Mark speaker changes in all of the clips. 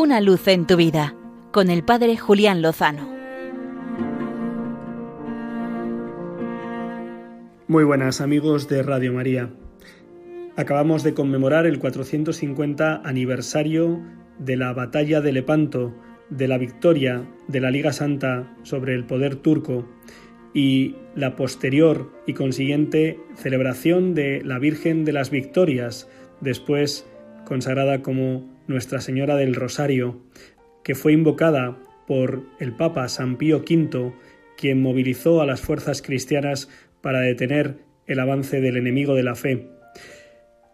Speaker 1: Una luz en tu vida con el Padre Julián Lozano.
Speaker 2: Muy buenas amigos de Radio María. Acabamos de conmemorar el 450 aniversario de la batalla de Lepanto, de la victoria de la Liga Santa sobre el poder turco y la posterior y consiguiente celebración de la Virgen de las Victorias, después consagrada como Nuestra Señora del Rosario, que fue invocada por el Papa San Pío V, quien movilizó a las fuerzas cristianas para detener el avance del enemigo de la fe.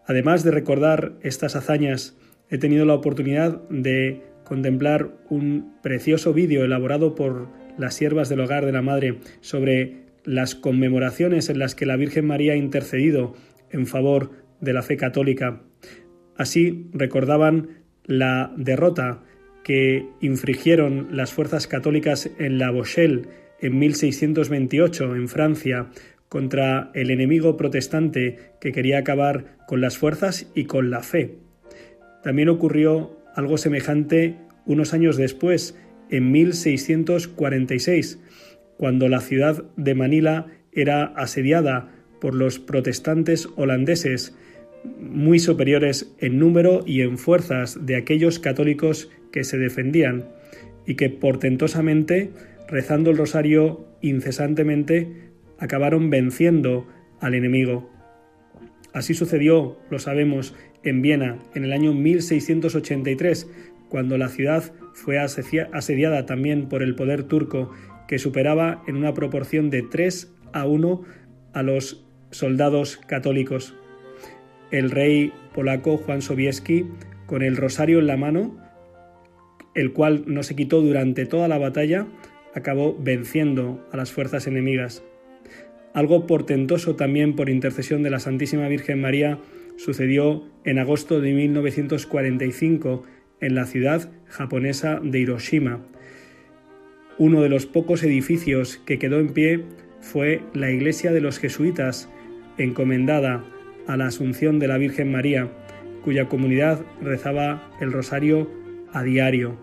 Speaker 2: Además de recordar estas hazañas, he tenido la oportunidad de contemplar un precioso vídeo elaborado por las siervas del hogar de la Madre sobre las conmemoraciones en las que la Virgen María ha intercedido en favor de la fe católica. Así recordaban la derrota que infligieron las fuerzas católicas en La Bochelle en 1628 en Francia contra el enemigo protestante que quería acabar con las fuerzas y con la fe. También ocurrió algo semejante unos años después, en 1646, cuando la ciudad de Manila era asediada por los protestantes holandeses, muy superiores en número y en fuerzas de aquellos católicos que se defendían y que portentosamente, rezando el rosario incesantemente, acabaron venciendo al enemigo. Así sucedió, lo sabemos, en Viena en el año 1683, cuando la ciudad fue asediada también por el poder turco, que superaba en una proporción de 3 a 1 a los soldados católicos. El rey polaco Juan Sobieski, con el rosario en la mano, el cual no se quitó durante toda la batalla, acabó venciendo a las fuerzas enemigas. Algo portentoso también por intercesión de la Santísima Virgen María sucedió en agosto de 1945 en la ciudad japonesa de Hiroshima. Uno de los pocos edificios que quedó en pie fue la iglesia de los jesuitas, encomendada a la Asunción de la Virgen María, cuya comunidad rezaba el rosario a diario.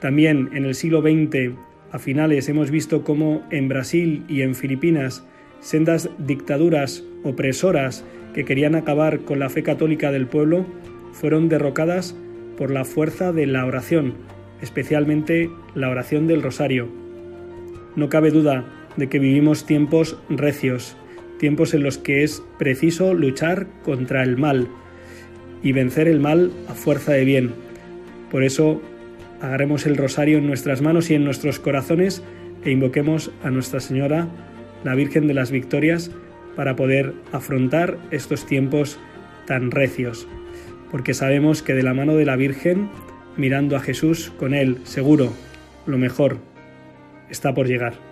Speaker 2: También en el siglo XX, a finales, hemos visto cómo en Brasil y en Filipinas, sendas dictaduras opresoras que querían acabar con la fe católica del pueblo, fueron derrocadas por la fuerza de la oración, especialmente la oración del rosario. No cabe duda de que vivimos tiempos recios, tiempos en los que es preciso luchar contra el mal y vencer el mal a fuerza de bien. Por eso, agarremos el rosario en nuestras manos y en nuestros corazones e invoquemos a Nuestra Señora, la Virgen de las Victorias, para poder afrontar estos tiempos tan recios porque sabemos que de la mano de la Virgen, mirando a Jesús con Él, seguro, lo mejor está por llegar.